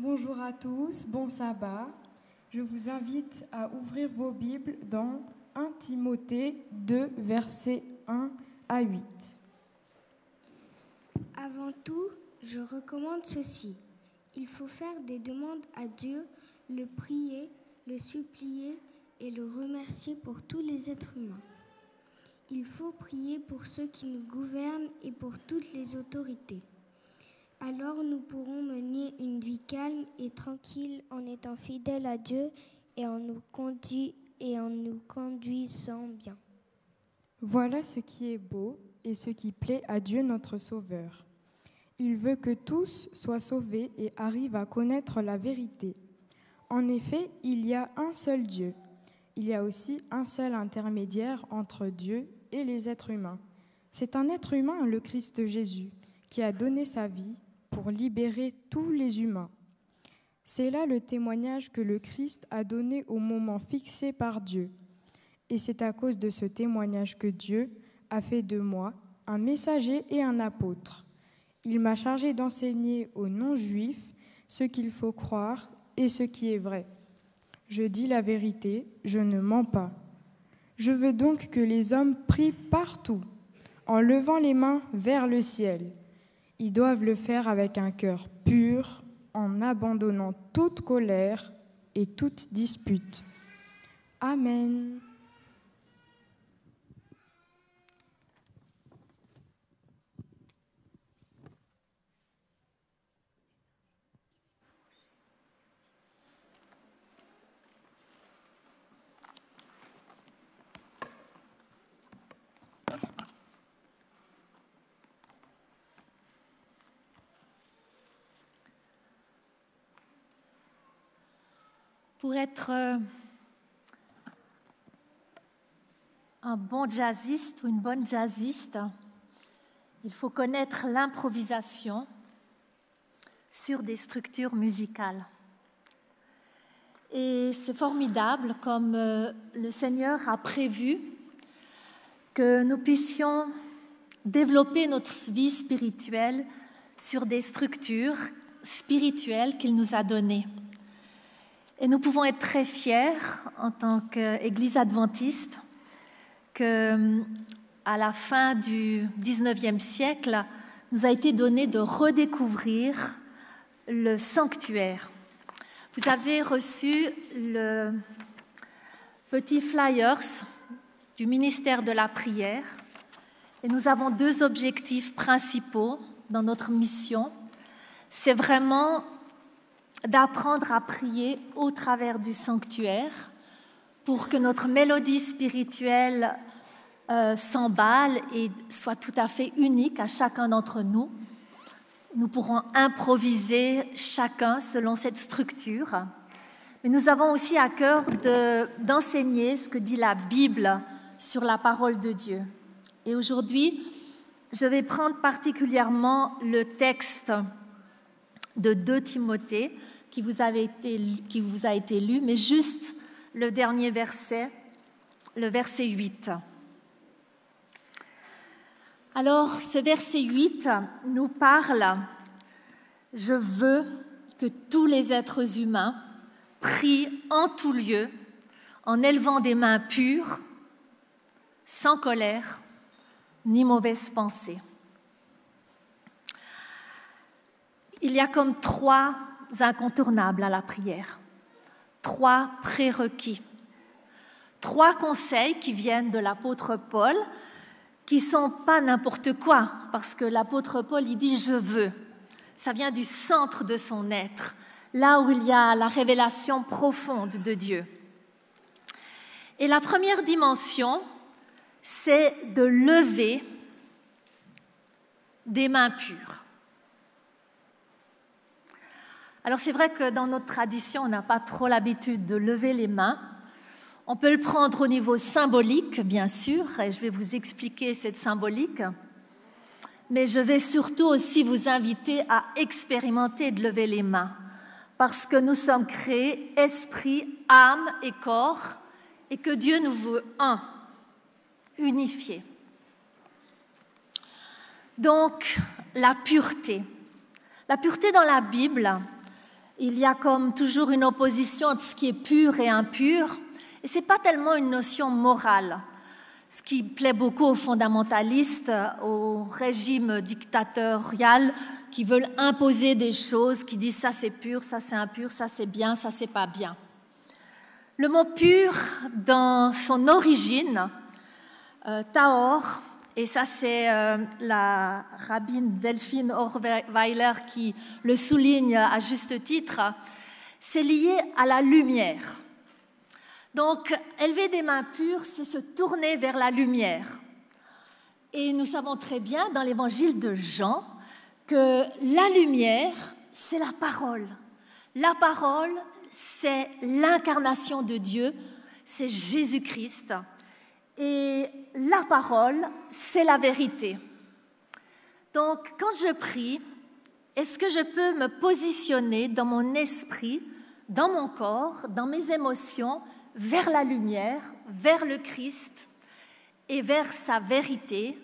Bonjour à tous, bon sabbat. Je vous invite à ouvrir vos Bibles dans 1 Timothée 2, versets 1 à 8. Avant tout, je recommande ceci. Il faut faire des demandes à Dieu, le prier, le supplier et le remercier pour tous les êtres humains. Il faut prier pour ceux qui nous gouvernent et pour toutes les autorités. Alors nous pourrons mener une vie calme et tranquille en étant fidèles à Dieu et en nous, conduisant bien. Voilà ce qui est beau et ce qui plaît à Dieu notre Sauveur. Il veut que tous soient sauvés et arrivent à connaître la vérité. En effet, il y a un seul Dieu. Il y a aussi un seul intermédiaire entre Dieu et les êtres humains. C'est un être humain, le Christ Jésus, qui a donné sa vie pour libérer tous les humains. C'est là le témoignage que le Christ a donné au moment fixé par Dieu. Et c'est à cause de ce témoignage que Dieu a fait de moi un messager et un apôtre. Il m'a chargé d'enseigner aux non-juifs ce qu'il faut croire et ce qui est vrai. Je dis la vérité, je ne mens pas. Je veux donc que les hommes prient partout, en levant les mains vers le ciel. Ils doivent le faire avec un cœur pur, en abandonnant toute colère et toute dispute. Amen. Pour être euh, un bon jazziste ou une bonne jazziste, il faut connaître l'improvisation sur des structures musicales. Et c'est formidable comme euh, le Seigneur a prévu que nous puissions développer notre vie spirituelle sur des structures spirituelles qu'il nous a données. Et nous pouvons être très fiers en tant qu'Église adventiste que, à la fin du 19e siècle, nous a été donné de redécouvrir le sanctuaire. Vous avez reçu le petit flyers du ministère de la prière et nous avons deux objectifs principaux dans notre mission. C'est vraiment d'apprendre à prier au travers du sanctuaire pour que notre mélodie spirituelle euh, s'emballe et soit tout à fait unique à chacun d'entre nous. Nous pourrons improviser chacun selon cette structure. Mais nous avons aussi à cœur d'enseigner ce que dit la Bible sur la parole de Dieu. Et aujourd'hui, je vais prendre particulièrement le texte de 2 Timothée qui vous, a été lu, mais juste le dernier verset, le verset 8. Alors, ce verset 8 nous parle, je veux que tous les êtres humains prient en tout lieu, en élevant des mains pures, sans colère ni mauvaise pensée. Il y a comme trois incontournables à la prière, trois prérequis, trois conseils qui viennent de l'apôtre Paul, qui sont pas n'importe quoi, parce que l'apôtre Paul, il dit je veux. Ça vient du centre de son être, là où il y a la révélation profonde de Dieu. Et la première dimension, c'est de lever des mains pures. Alors c'est vrai que dans notre tradition, on n'a pas trop l'habitude de lever les mains. On peut le prendre au niveau symbolique, bien sûr, et je vais vous expliquer cette symbolique. Mais je vais surtout aussi vous inviter à expérimenter de lever les mains, parce que nous sommes créés esprit, âme et corps, et que Dieu nous veut un, unifié. Donc, la pureté. La pureté dans la Bible, il y a comme toujours une opposition entre ce qui est pur et impur. Et ce n'est pas tellement une notion morale, ce qui plaît beaucoup aux fondamentalistes, au régime dictatorial qui veulent imposer des choses, qui disent ça c'est pur, ça c'est impur, ça c'est bien, ça c'est pas bien. Le mot pur, dans son origine, euh, et ça c'est euh, la rabbine Delphine Orweiler qui le souligne à juste titre, c'est lié à la lumière. Donc, élever des mains pures, c'est se tourner vers la lumière. Et nous savons très bien dans l'évangile de Jean que la lumière, c'est la parole. La parole, c'est l'incarnation de Dieu, c'est Jésus-Christ. Et la parole, c'est la vérité. Donc, quand je prie, est-ce que je peux me positionner dans mon esprit, dans mon corps, dans mes émotions, vers la lumière, vers le Christ et vers sa vérité,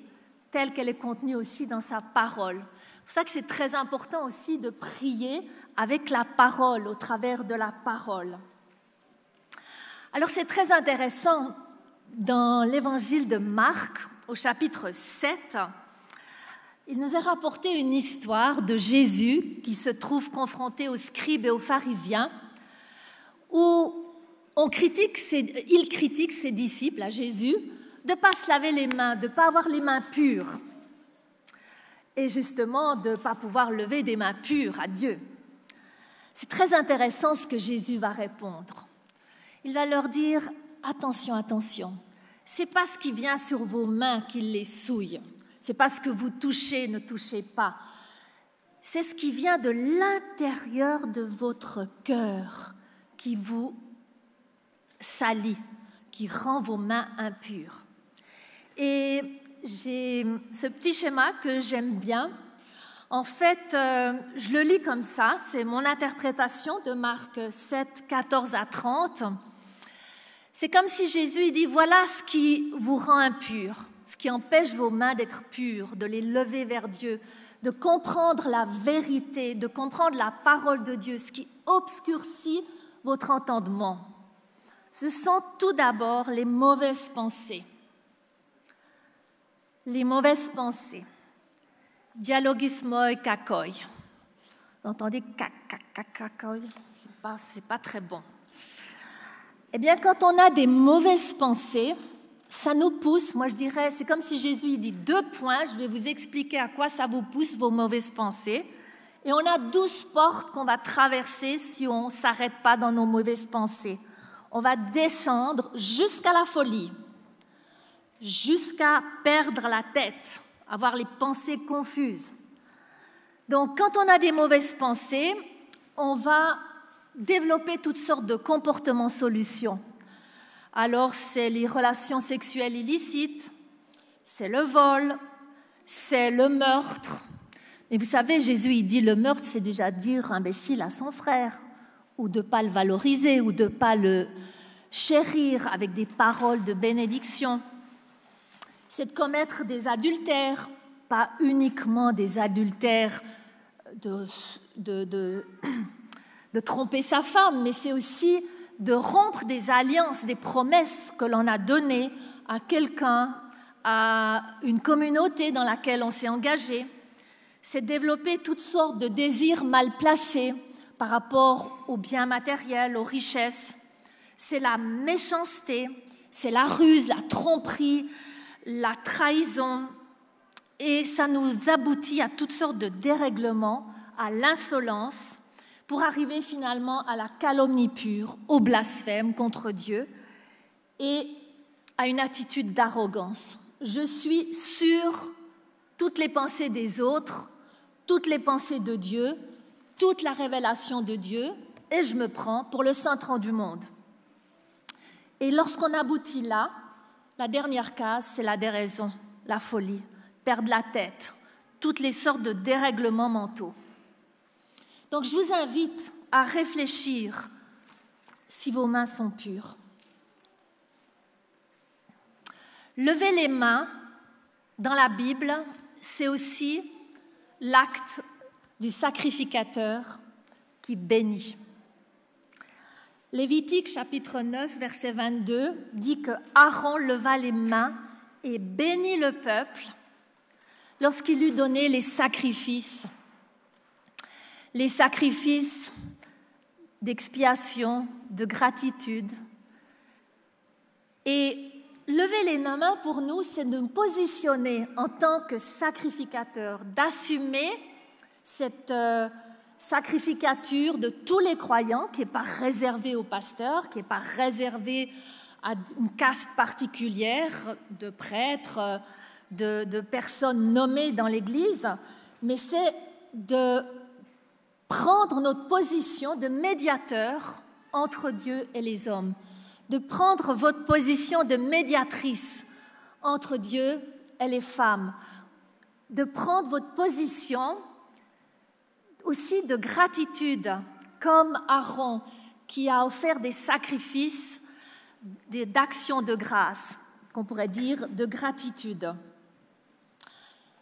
telle qu'elle est contenue aussi dans sa parole? C'est pour ça que c'est très important aussi de prier avec la parole, au travers de la parole. Alors c'est très intéressant dans l'évangile de Marc, au chapitre 7, il nous est rapporté une histoire de Jésus qui se trouve confronté aux scribes et aux pharisiens, où critique il critique ses disciples, à Jésus, de ne pas se laver les mains, de ne pas avoir les mains pures, et justement de ne pas pouvoir lever des mains pures à Dieu. C'est très intéressant ce que Jésus va répondre. Il va leur dire attention, attention. C'est pas ce qui vient sur vos mains qui les souille. C'est pas ce que vous touchez, ne touchez pas. C'est ce qui vient de l'intérieur de votre cœur qui vous salit, qui rend vos mains impures. Et j'ai ce petit schéma que j'aime bien. En fait, euh, je le lis comme ça, c'est mon interprétation de Marc 7, 14 à 30. C'est comme si Jésus dit, voilà ce qui vous rend impur, ce qui empêche vos mains d'être pures, de les lever vers Dieu, de comprendre la vérité, de comprendre la parole de Dieu, ce qui obscurcit votre entendement. Ce sont tout d'abord les mauvaises pensées. Les mauvaises pensées. Dialogismoi kakoi. Vous entendez kakoi? C'est pas, pas très bon. Eh bien, quand on a des mauvaises pensées, ça nous pousse, moi je dirais, c'est comme si Jésus dit deux points, je vais vous expliquer à quoi ça vous pousse vos mauvaises pensées. Et on a douze portes qu'on va traverser si on ne s'arrête pas dans nos mauvaises pensées. On va descendre jusqu'à la folie, jusqu'à perdre la tête, avoir les pensées confuses. Donc quand on a des mauvaises pensées, on va développer toutes sortes de comportements solutions. Alors, c'est les relations sexuelles illicites, c'est le vol, c'est le meurtre. Mais vous savez, Jésus, il dit le meurtre, c'est déjà dire imbécile à son frère, ou de ne pas le valoriser, ou de ne pas le chérir avec des paroles de bénédiction. C'est de commettre des adultères, pas uniquement des adultères de, de, de de tromper sa femme, mais c'est aussi de rompre des alliances, des promesses que l'on a données à quelqu'un, à une communauté dans laquelle on s'est engagé. C'est développer toutes sortes de désirs mal placés par rapport aux biens matériels, aux richesses. C'est la méchanceté, c'est la ruse, la tromperie, la trahison. Et ça nous aboutit à toutes sortes de dérèglements, à l'insolence, pour arriver finalement à la calomnie pure, au blasphème contre Dieu et à une attitude d'arrogance. Je suis sur toutes les pensées des autres, toutes les pensées de Dieu, toute la révélation de Dieu, et je me prends pour le centre du monde. Et lorsqu'on aboutit là, la dernière case, c'est la déraison, la folie, perdre la tête, toutes les sortes de dérèglements mentaux. Donc je vous invite à réfléchir si vos mains sont pures. Lever les mains dans la Bible, c'est aussi l'acte du sacrificateur qui bénit. Lévitique chapitre 9, verset 22 dit que Aaron leva les mains et bénit le peuple lorsqu'il lui donnait les sacrifices. Les sacrifices d'expiation, de gratitude. Et lever les mains pour nous, c'est de nous positionner en tant que sacrificateur, d'assumer cette euh, sacrificature de tous les croyants qui n'est pas réservée aux pasteurs, qui n'est pas réservée à une caste particulière de prêtres, de, de personnes nommées dans l'Église, mais c'est de prendre notre position de médiateur entre Dieu et les hommes, de prendre votre position de médiatrice entre Dieu et les femmes, de prendre votre position aussi de gratitude, comme Aaron qui a offert des sacrifices d'actions de grâce, qu'on pourrait dire de gratitude.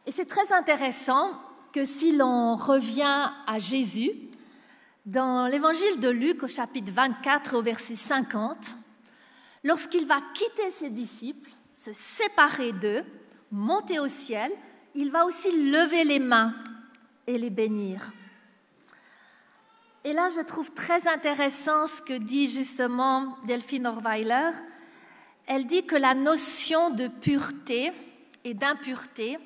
Et c'est très intéressant que si l'on revient à Jésus, dans l'évangile de Luc au chapitre 24 au verset 50, lorsqu'il va quitter ses disciples, se séparer d'eux, monter au ciel, il va aussi lever les mains et les bénir. Et là, je trouve très intéressant ce que dit justement Delphine Orweiler. Elle dit que la notion de pureté et d'impureté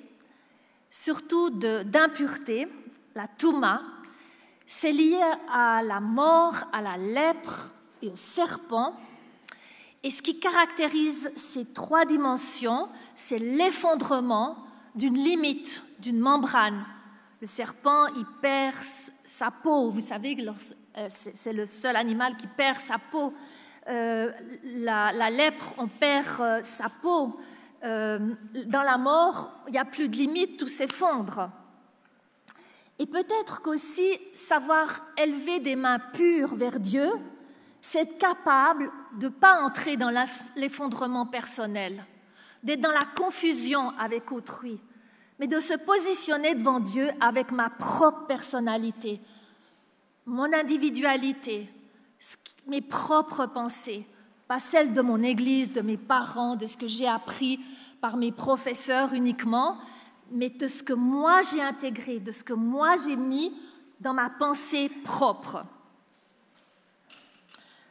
surtout d'impureté, la touma, c'est lié à la mort, à la lèpre et au serpent. Et ce qui caractérise ces trois dimensions, c'est l'effondrement d'une limite, d'une membrane. Le serpent, il perd sa peau. Vous savez que euh, c'est le seul animal qui perd sa peau. Euh, la, lèpre, on perd euh, sa peau. Euh, dans la mort, il n'y a plus de limite, tout s'effondre. Et peut-être qu'aussi savoir élever des mains pures vers Dieu, c'est être capable de ne pas entrer dans l'effondrement personnel, d'être dans la confusion avec autrui, mais de se positionner devant Dieu avec ma propre personnalité, mon individualité, mes propres pensées, pas celle de mon Église, de mes parents, de ce que j'ai appris par mes professeurs uniquement, mais de ce que moi j'ai intégré, de ce que moi j'ai mis dans ma pensée propre.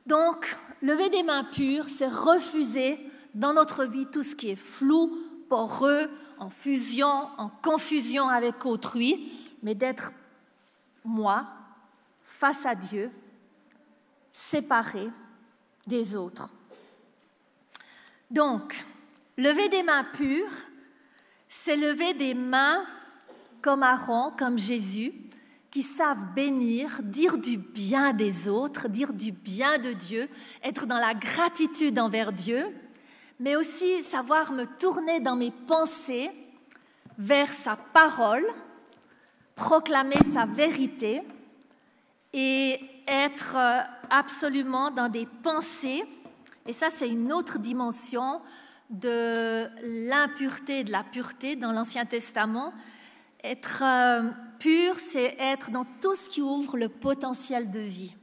Donc, lever des mains pures, c'est refuser dans notre vie tout ce qui est flou, poreux, en fusion, en confusion avec autrui, mais d'être moi, face à Dieu, séparé, des autres. Donc, lever des mains pures, c'est lever des mains comme Aaron, comme Jésus, qui savent bénir, dire du bien des autres, dire du bien de Dieu, être dans la gratitude envers Dieu, mais aussi savoir me tourner dans mes pensées vers sa parole, proclamer sa vérité et être euh, absolument dans des pensées, et ça c'est une autre dimension de l'impureté et de la pureté dans l'Ancien Testament. Être euh, pur, c'est être dans tout ce qui ouvre le potentiel de vie.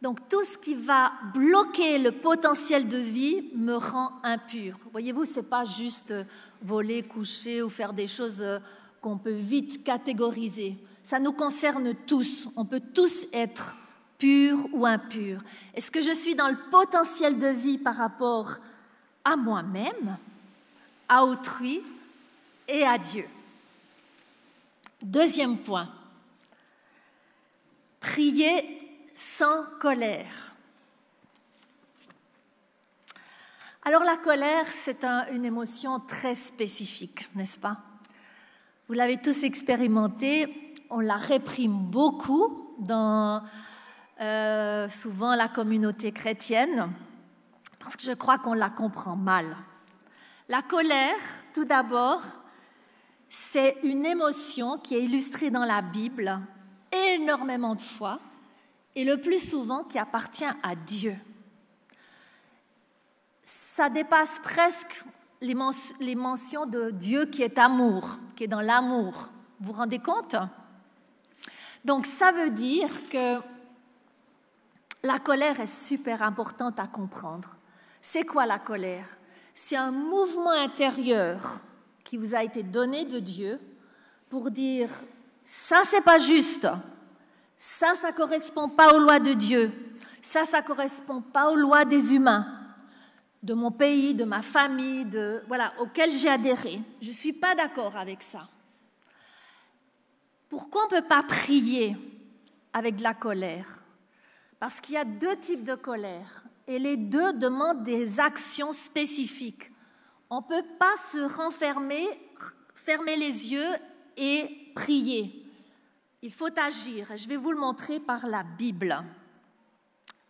Donc tout ce qui va bloquer le potentiel de vie me rend impur. Voyez-vous, ce n'est pas juste voler, coucher ou faire des choses euh, qu'on peut vite catégoriser. Ça nous concerne tous. On peut tous être pur ou impur? Est-ce que je suis dans le potentiel de vie par rapport à moi-même, à autrui et à Dieu? Deuxième point, prier sans colère. Alors la colère, c'est une émotion très spécifique, n'est-ce pas? Vous l'avez tous expérimenté, on la réprime beaucoup dans euh, souvent la communauté chrétienne, parce que je crois qu'on la comprend mal. La colère, tout d'abord, c'est une émotion qui est illustrée dans la Bible énormément de fois, et le plus souvent qui appartient à Dieu. Ça dépasse presque les, mentions de Dieu qui est amour, qui est dans l'amour. Vous vous rendez compte? Donc ça veut dire que la colère est super importante à comprendre. C'est quoi la colère? C'est un mouvement intérieur qui vous a été donné de Dieu pour dire ça c'est pas juste, ça ça correspond pas aux lois de Dieu, ça ça correspond pas aux lois des humains, de mon pays, de ma famille, de voilà j'ai adhéré. Je suis pas d'accord avec ça. Pourquoi on ne peut pas prier avec de la colère? Parce qu'il y a deux types de colère et les deux demandent des actions spécifiques. On ne peut pas se renfermer, fermer les yeux et prier. Il faut agir. Je vais vous le montrer par la Bible.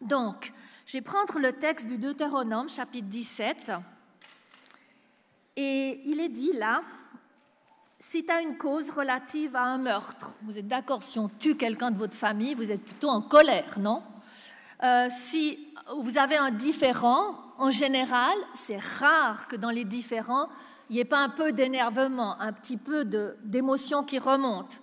Donc, je vais prendre le texte du Deutéronome, chapitre 17. Et il est dit là, si tu as une cause relative à un meurtre, vous êtes d'accord, si on tue quelqu'un de votre famille, vous êtes plutôt en colère, non? Euh, Si vous avez un différent, en général, c'est rare que dans les différents, il n'y ait pas un peu d'énervement, un petit peu d'émotion qui remonte,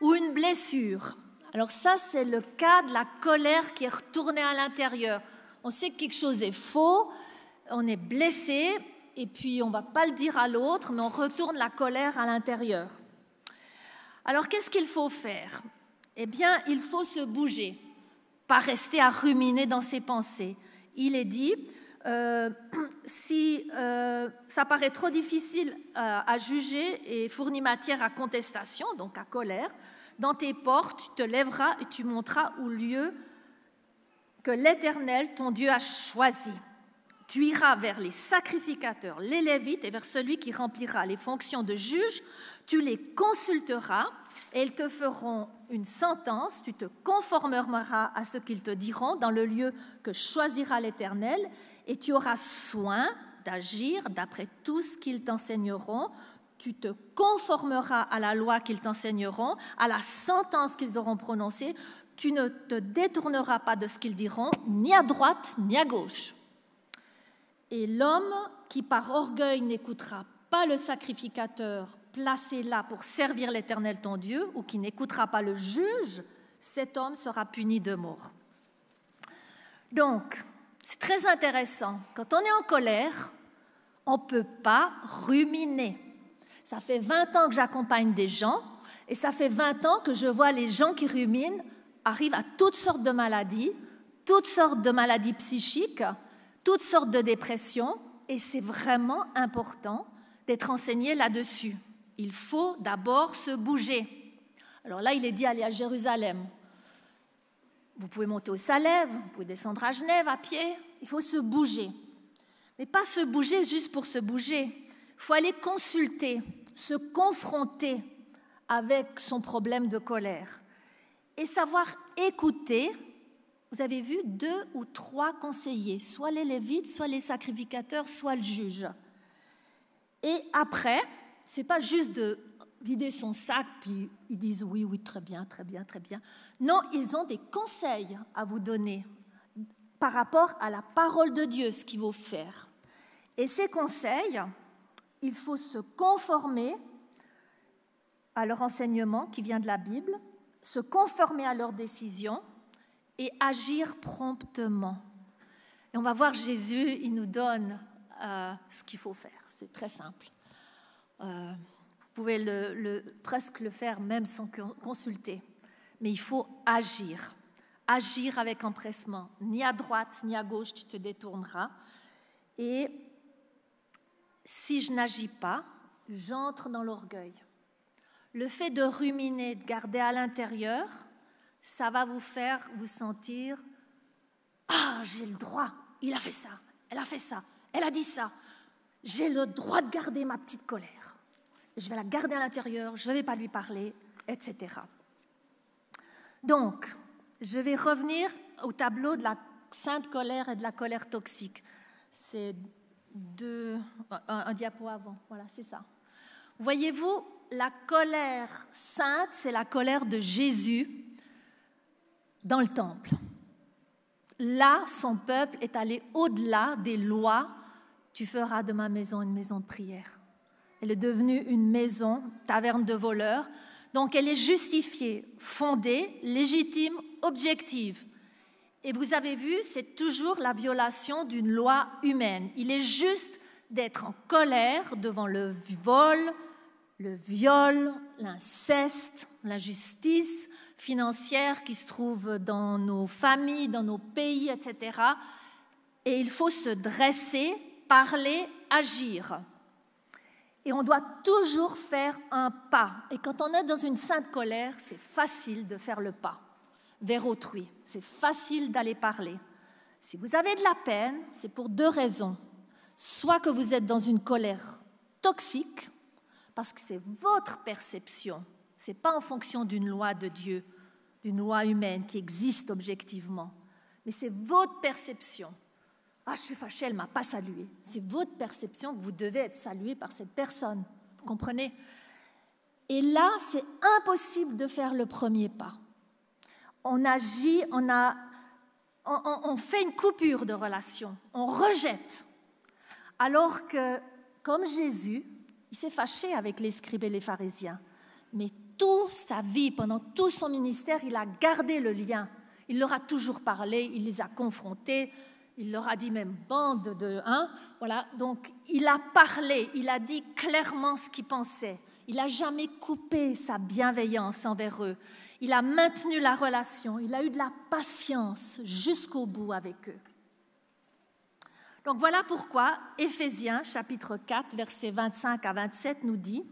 ou une blessure. Alors ça, c'est le cas de la colère qui est retournée à l'intérieur. On sait que quelque chose est faux, on est blessé, et puis on ne va pas le dire à l'autre, mais on retourne la colère à l'intérieur. Alors qu'est-ce qu'il faut faire? Eh bien, il faut se bouger, pas rester à ruminer dans ses pensées. Il est dit, euh, si euh, ça paraît trop difficile à, à juger et fournit matière à contestation, donc à colère, dans tes portes, tu te lèveras et tu monteras au lieu que l'Éternel, ton Dieu, a choisi. Tu iras vers les sacrificateurs, les Lévites, et vers celui qui remplira les fonctions de juge. Tu les consulteras et ils te feront une sentence. Tu te conformeras à ce qu'ils te diront dans le lieu que choisira l'Éternel et tu auras soin d'agir d'après tout ce qu'ils t'enseigneront. Tu te conformeras à la loi qu'ils t'enseigneront, à la sentence qu'ils auront prononcée. Tu ne te détourneras pas de ce qu'ils diront, ni à droite ni à gauche. Et l'homme qui par orgueil n'écoutera pas le sacrificateur placé là pour servir l'Éternel ton Dieu, ou qui n'écoutera pas le juge, cet homme sera puni de mort. Donc, c'est très intéressant. Quand on est en colère, on ne peut pas ruminer. Ça fait 20 ans que j'accompagne des gens, et ça fait 20 ans que je vois les gens qui ruminent arrivent à toutes sortes de maladies, toutes sortes de maladies psychiques, toutes sortes de dépressions, et c'est vraiment important d'être enseigné là-dessus. Il faut d'abord se bouger. Alors là, il est dit aller à Jérusalem. Vous pouvez monter au Salève, vous pouvez descendre à Genève à pied. Il faut se bouger. Mais pas se bouger juste pour se bouger. Il faut aller consulter, se confronter avec son problème de colère et savoir écouter vous avez vu deux ou trois conseillers, soit les lévites, soit les sacrificateurs, soit le juge. Et après, ce n'est pas juste de vider son sac, puis ils disent oui, oui, très bien, très bien, très bien. Non, ils ont des conseils à vous donner par rapport à la parole de Dieu, ce qu'il faut faire. Et ces conseils, il faut se conformer à leur enseignement qui vient de la Bible, se conformer à leurs décisions et agir promptement. Et on va voir Jésus, il nous donne euh, ce qu'il faut faire. C'est très simple. Euh, vous pouvez presque le faire même sans consulter. Mais il faut agir. Agir avec empressement. Ni à droite ni à gauche, tu te détourneras. Et si je n'agis pas, j'entre dans l'orgueil. Le fait de ruminer, de garder à l'intérieur, ça va vous faire vous sentir Ah, j'ai le droit, il a fait ça, elle a fait ça, elle a dit ça. J'ai le droit de garder ma petite colère. Je vais la garder à l'intérieur, je ne vais pas lui parler, etc. Donc, je vais revenir au tableau de la sainte colère et de la colère toxique. C'est un, un diapo avant, voilà, c'est ça. Voyez-vous, la colère sainte, c'est la colère de Jésus dans le temple. Là, son peuple est allé au-delà des lois. Tu feras de ma maison une maison de prière. Elle est devenue une maison, taverne de voleurs. Donc elle est justifiée, fondée, légitime, objective. Et vous avez vu, c'est toujours la violation d'une loi humaine. Il est juste d'être en colère devant le vol, le viol, l'inceste, l'injustice financière qui se trouve dans nos familles, dans nos pays, etc. Et il faut se dresser, parler, agir. Et on doit toujours faire un pas. Et quand on est dans une sainte colère, c'est facile de faire le pas vers autrui. C'est facile d'aller parler. Si vous avez de la peine, c'est pour deux raisons. Soit que vous êtes dans une colère toxique, parce que c'est votre perception, ce n'est pas en fonction d'une loi de Dieu, d'une loi humaine qui existe objectivement, mais c'est votre perception. Ah, je suis fâchée, elle ne m'a pas salué. C'est votre perception que vous devez être salué par cette personne. Vous comprenez? Et là, c'est impossible de faire le premier pas. On agit, on, a, on, fait une coupure de relation, on rejette. Alors que, comme Jésus, il s'est fâché avec les scribes et les pharisiens, mais toute sa vie, pendant tout son ministère, il a gardé le lien. Il leur a toujours parlé, il les a confrontés, il leur a dit même bande de hein, voilà. Donc il a parlé, il a dit clairement ce qu'il pensait. Il n'a jamais coupé sa bienveillance envers eux. Il a maintenu la relation. Il a eu de la patience jusqu'au bout avec eux. Donc voilà pourquoi Éphésiens chapitre 4 versets 25 à 27 nous dit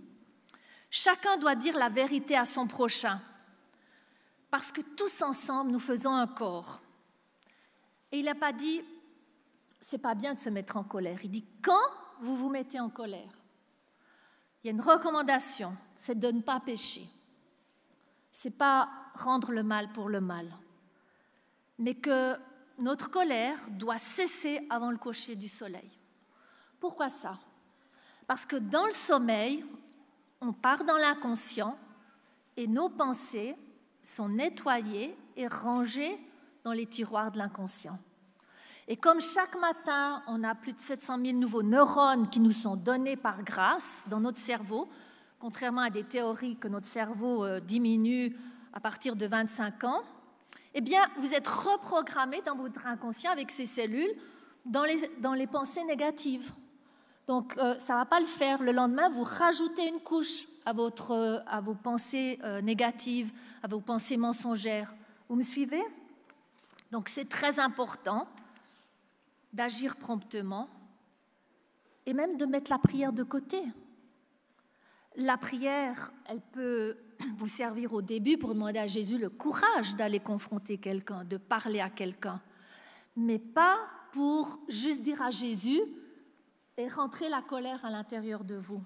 Chacun doit dire la vérité à son prochain, parce que tous ensemble nous faisons un corps. Et il n'a pas dit c'est pas bien de se mettre en colère. Il dit quand vous vous mettez en colère, il y a une recommandation, c'est de ne pas pécher. C'est pas rendre le mal pour le mal, mais que notre colère doit cesser avant le coucher du soleil. Pourquoi ça? Parce que dans le sommeil, on part dans l'inconscient et nos pensées sont nettoyées et rangées dans les tiroirs de l'inconscient. Et comme chaque matin, on a plus de 700 000 nouveaux neurones qui nous sont donnés par grâce dans notre cerveau, contrairement à des théories que notre cerveau euh, diminue à partir de 25 ans, eh bien, vous êtes reprogrammé dans votre inconscient avec ces cellules dans les, dans les pensées négatives. Donc, euh, ça ne va pas le faire. Le lendemain, vous rajoutez une couche à, votre, euh, à vos pensées négatives, à vos pensées mensongères. Vous me suivez? Donc, c'est très important d'agir promptement et même de mettre la prière de côté. La prière, elle peut vous servir au début pour demander à Jésus le courage d'aller confronter quelqu'un, de parler à quelqu'un, mais pas pour juste dire à Jésus et rentrer la colère à l'intérieur de vous.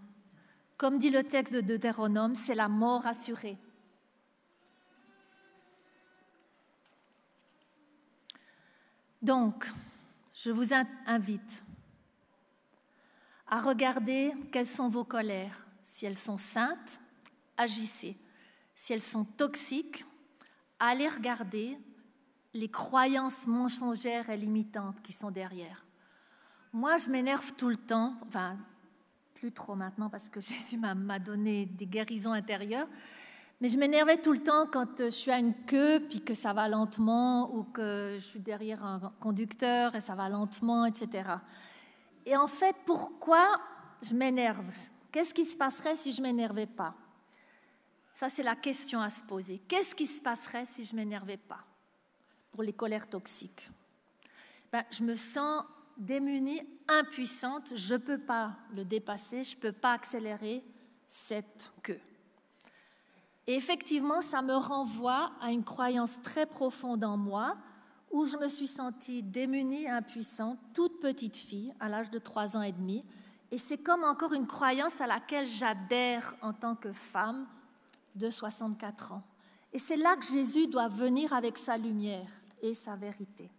Comme dit le texte de Deutéronome, c'est la mort assurée. Donc, je vous invite à regarder quelles sont vos colères. Si elles sont saintes, agissez. Si elles sont toxiques, allez regarder les croyances mensongères et limitantes qui sont derrière. Moi, je m'énerve tout le temps, enfin, plus trop maintenant parce que Jésus m'a donné des guérisons intérieures, mais je m'énervais tout le temps quand euh, je suis à une queue, puis que ça va lentement, ou que je suis derrière un conducteur et ça va lentement, etc. Et en fait, pourquoi je m'énerve? Qu'est-ce qui se passerait si je ne m'énervais pas? Ça, c'est la question à se poser. Qu'est-ce qui se passerait si je ne m'énervais pas pour les colères toxiques? Ben, Je me sens démunie, impuissante, je ne peux pas le dépasser, je ne peux pas accélérer cette queue. Et effectivement, ça me renvoie à une croyance très profonde en moi, où je me suis sentie démunie, impuissante, toute petite fille, à l'âge de 3 ans et demi. Et c'est comme encore une croyance à laquelle j'adhère en tant que femme de 64 ans. Et c'est là que Jésus doit venir avec sa lumière et sa vérité.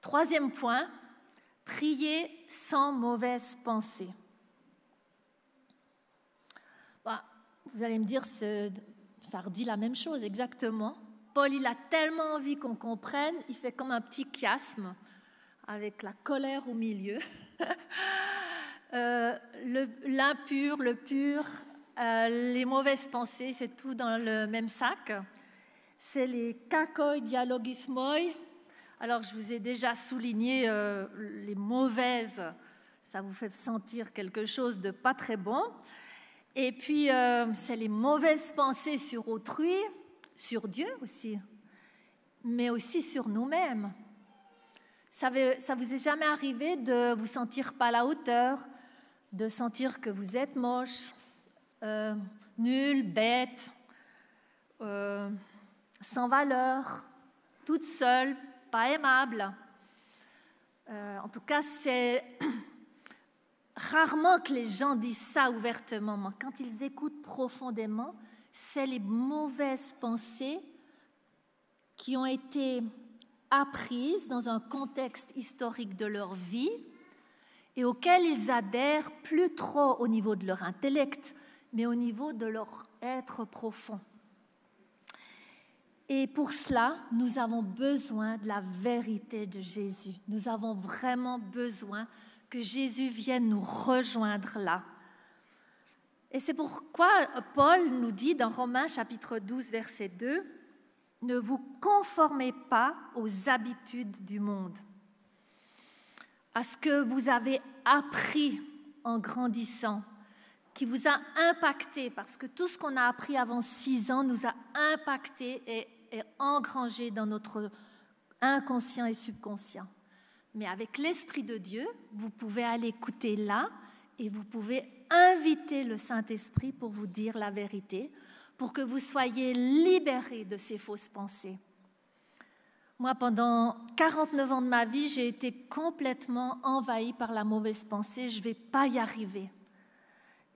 Troisième point, prier sans mauvaise pensée. Vous allez me dire, ça redit la même chose, exactement. Paul, il a tellement envie qu'on comprenne, il fait comme un petit chiasme avec la colère au milieu. euh, L'impur, le, pur, euh, les mauvaises pensées, c'est tout dans le même sac. c'est les kakoi dialogismoi. Alors, je vous ai déjà souligné euh, les mauvaises, ça vous fait sentir quelque chose de pas très bon. Et puis, euh, c'est les mauvaises pensées sur autrui, sur Dieu aussi, mais aussi sur nous-mêmes. Ça, ça vous est jamais arrivé de vous sentir pas à la hauteur, de sentir que vous êtes moche, euh, nul, bête, euh, sans valeur, toute seule, pas aimable? Euh, en tout cas, c'est rarement que les gens disent ça ouvertement, mais quand ils écoutent profondément, c'est les mauvaises pensées qui ont été apprises dans un contexte historique de leur vie et auxquelles ils adhèrent plus trop au niveau de leur intellect, mais au niveau de leur être profond. Et pour cela, nous avons besoin de la vérité de Jésus. Nous avons vraiment besoin que Jésus vienne nous rejoindre là. Et c'est pourquoi Paul nous dit dans Romains chapitre 12, verset 2, Ne vous conformez pas aux habitudes du monde, à ce que vous avez appris en grandissant, qui vous a impacté, parce que tout ce qu'on a appris avant six ans nous a impacté et, et engrangé dans notre inconscient et subconscient. Mais avec l'Esprit de Dieu, vous pouvez aller écouter là et vous pouvez inviter le Saint-Esprit pour vous dire la vérité, pour que vous soyez libérés de ces fausses pensées. Moi, pendant 49 ans de ma vie, j'ai été complètement envahie par la mauvaise pensée. Je ne vais pas y arriver.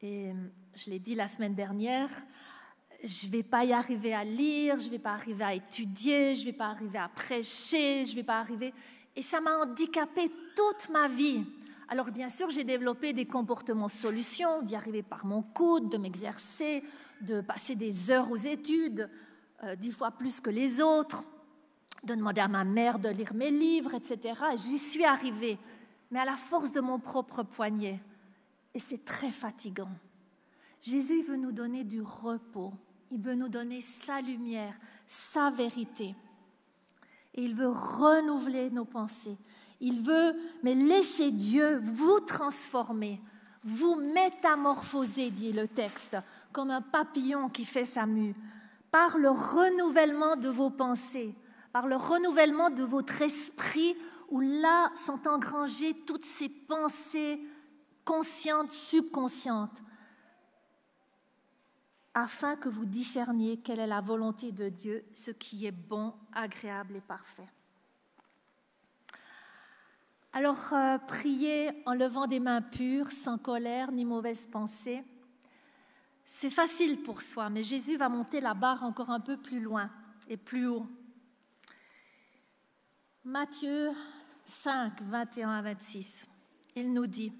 Et je l'ai dit la semaine dernière, je ne vais pas y arriver à lire, je ne vais pas arriver à étudier, je ne vais pas arriver à prêcher, je ne vais pas arriver. Et ça m'a handicapé toute ma vie. Alors bien sûr, j'ai développé des comportements solutions, d'y arriver par mon coude, de m'exercer, de passer des heures aux études, euh, dix fois plus que les autres, de demander à ma mère de lire mes livres, etc. J'y suis arrivée, mais à la force de mon propre poignet. Et c'est très fatigant. Jésus veut nous donner du repos, il veut nous donner sa lumière, sa vérité. Et il veut renouveler nos pensées. Il veut, mais laissez Dieu vous transformer, vous métamorphoser, dit le texte, comme un papillon qui fait sa mue, par le renouvellement de vos pensées, par le renouvellement de votre esprit, où là sont engrangées toutes ces pensées conscientes, subconscientes, afin que vous discerniez quelle est la volonté de Dieu, ce qui est bon, agréable et parfait. Alors, euh, prier en levant des mains pures, sans colère ni mauvaise pensée, c'est facile pour soi, mais Jésus va monter la barre encore un peu plus loin et plus haut. Matthieu 5, 21 à 26, il nous dit,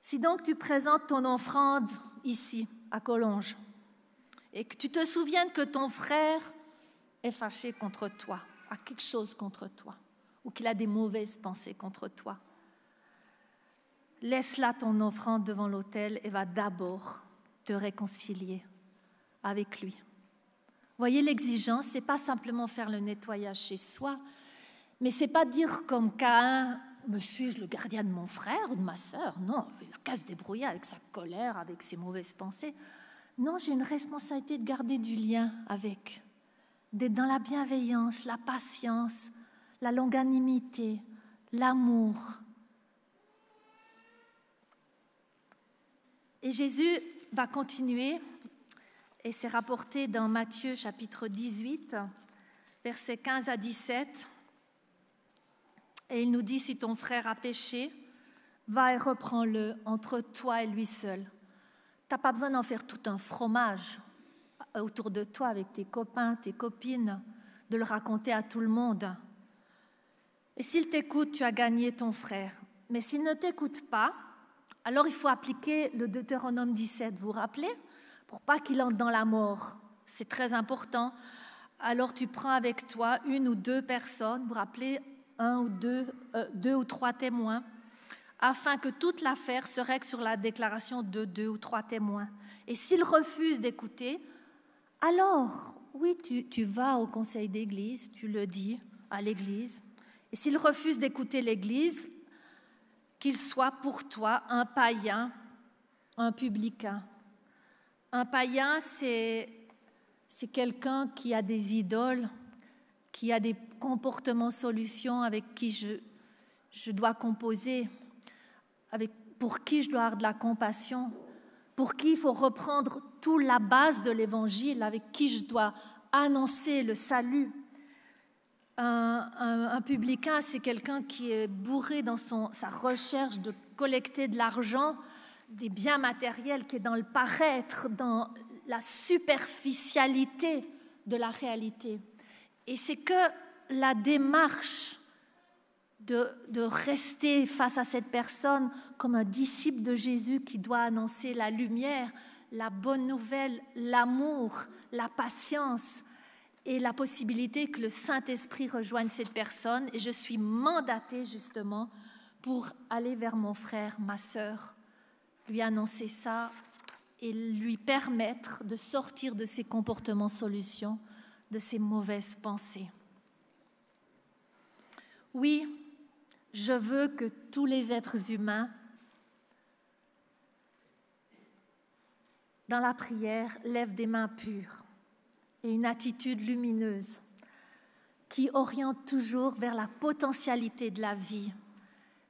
Si donc tu présentes ton offrande ici, à Collonges, et que tu te souviennes que ton frère est fâché contre toi, a quelque chose contre toi, ou qu'il a des mauvaises pensées contre toi. Laisse là ton offrande devant l'autel et va d'abord te réconcilier avec lui. Voyez l'exigence, c'est pas simplement faire le nettoyage chez soi, mais c'est pas dire comme Caïn, me suis-je le gardien de mon frère ou de ma sœur? Non, il a qu'à se débrouiller avec sa colère, avec ses mauvaises pensées. Non, j'ai une responsabilité de garder du lien avec, d'être dans la bienveillance, la patience, la longanimité, l'amour. Et Jésus va continuer, et c'est rapporté dans Matthieu chapitre 18, versets 15 à 17. Et il nous dit, si ton frère a péché, va et reprends-le entre toi et lui seul. Tu n'as pas besoin d'en faire tout un fromage autour de toi avec tes copains, tes copines, de le raconter à tout le monde. Et s'il t'écoute, tu as gagné ton frère. Mais s'il ne t'écoute pas, alors il faut appliquer le Deutéronome 17, vous vous rappelez? Pour pas qu'il entre dans la mort. C'est très important. Alors tu prends avec toi une ou deux personnes, vous vous rappelez, un ou deux, euh, deux ou trois témoins, afin que toute l'affaire se règle sur la déclaration de deux ou trois témoins. Et s'il refuse d'écouter, alors oui, tu, tu vas au conseil d'église, tu le dis à l'église. Et s'il refuse d'écouter l'église, qu'il soit pour toi un païen, un publicain. Un païen, c'est, c'est quelqu'un qui a des idoles, qui a des comportements solutions avec qui je, je dois composer, avec, pour qui je dois avoir de la compassion, pour qui il faut reprendre toute la base de l'évangile, avec qui je dois annoncer le salut. Un, un, publicain, c'est quelqu'un qui est bourré dans son, sa recherche de collecter de l'argent, des biens matériels, qui est dans le paraître, dans la superficialité de la réalité. Et c'est que la démarche de, de, rester face à cette personne comme un disciple de Jésus qui doit annoncer la lumière, la bonne nouvelle, l'amour, la patience et la possibilité que le Saint-Esprit rejoigne cette personne. Et je suis mandatée justement pour aller vers mon frère, ma sœur, lui annoncer ça et lui permettre de sortir de ses comportements solutions, de ses mauvaises pensées. Oui, je veux que tous les êtres humains, dans la prière, lèvent des mains pures et une attitude lumineuse qui oriente toujours vers la potentialité de la vie,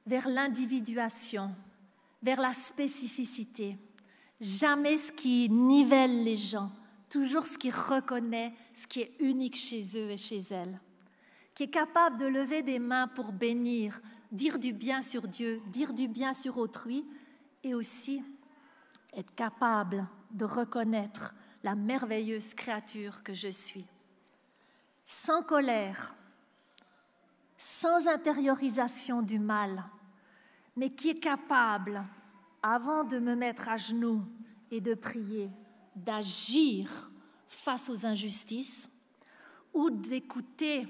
vers l'individuation, vers la spécificité. Jamais ce qui nivelle les gens, toujours ce qui reconnaît ce qui est unique chez eux et chez elles qui est capable de lever des mains pour bénir, dire du bien sur Dieu, dire du bien sur autrui, et aussi être capable de reconnaître la merveilleuse créature que je suis. Sans colère, sans intériorisation du mal, mais qui est capable, avant de me mettre à genoux et de prier, d'agir face aux injustices ou d'écouter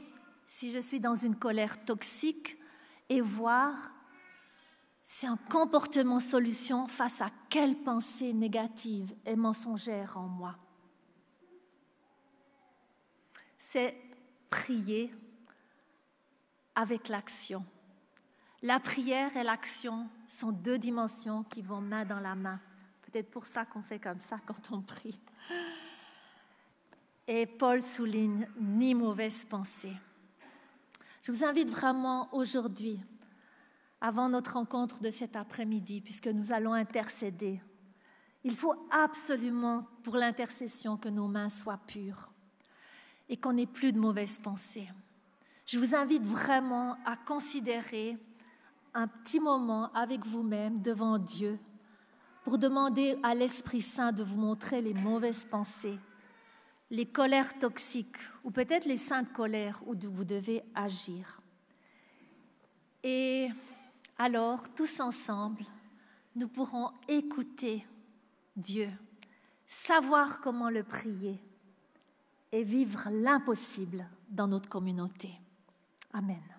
si je suis dans une colère toxique et voir c'est un comportement solution face à quelle pensée négative et mensongère en moi. C'est prier avec l'action. La prière et l'action sont deux dimensions qui vont main dans la main. Peut-être pour ça qu'on fait comme ça quand on prie. Et Paul souligne ni mauvaise pensée. Je vous invite vraiment aujourd'hui, avant notre rencontre de cet après-midi, puisque nous allons intercéder, il faut absolument pour l'intercession que nos mains soient pures et qu'on n'ait plus de mauvaises pensées. Je vous invite vraiment à considérer un petit moment avec vous-même devant Dieu pour demander à l'Esprit Saint de vous montrer les mauvaises pensées les colères toxiques ou peut-être les saintes colères où vous devez agir. Et alors, tous ensemble, nous pourrons écouter Dieu, savoir comment le prier et vivre l'impossible dans notre communauté. Amen.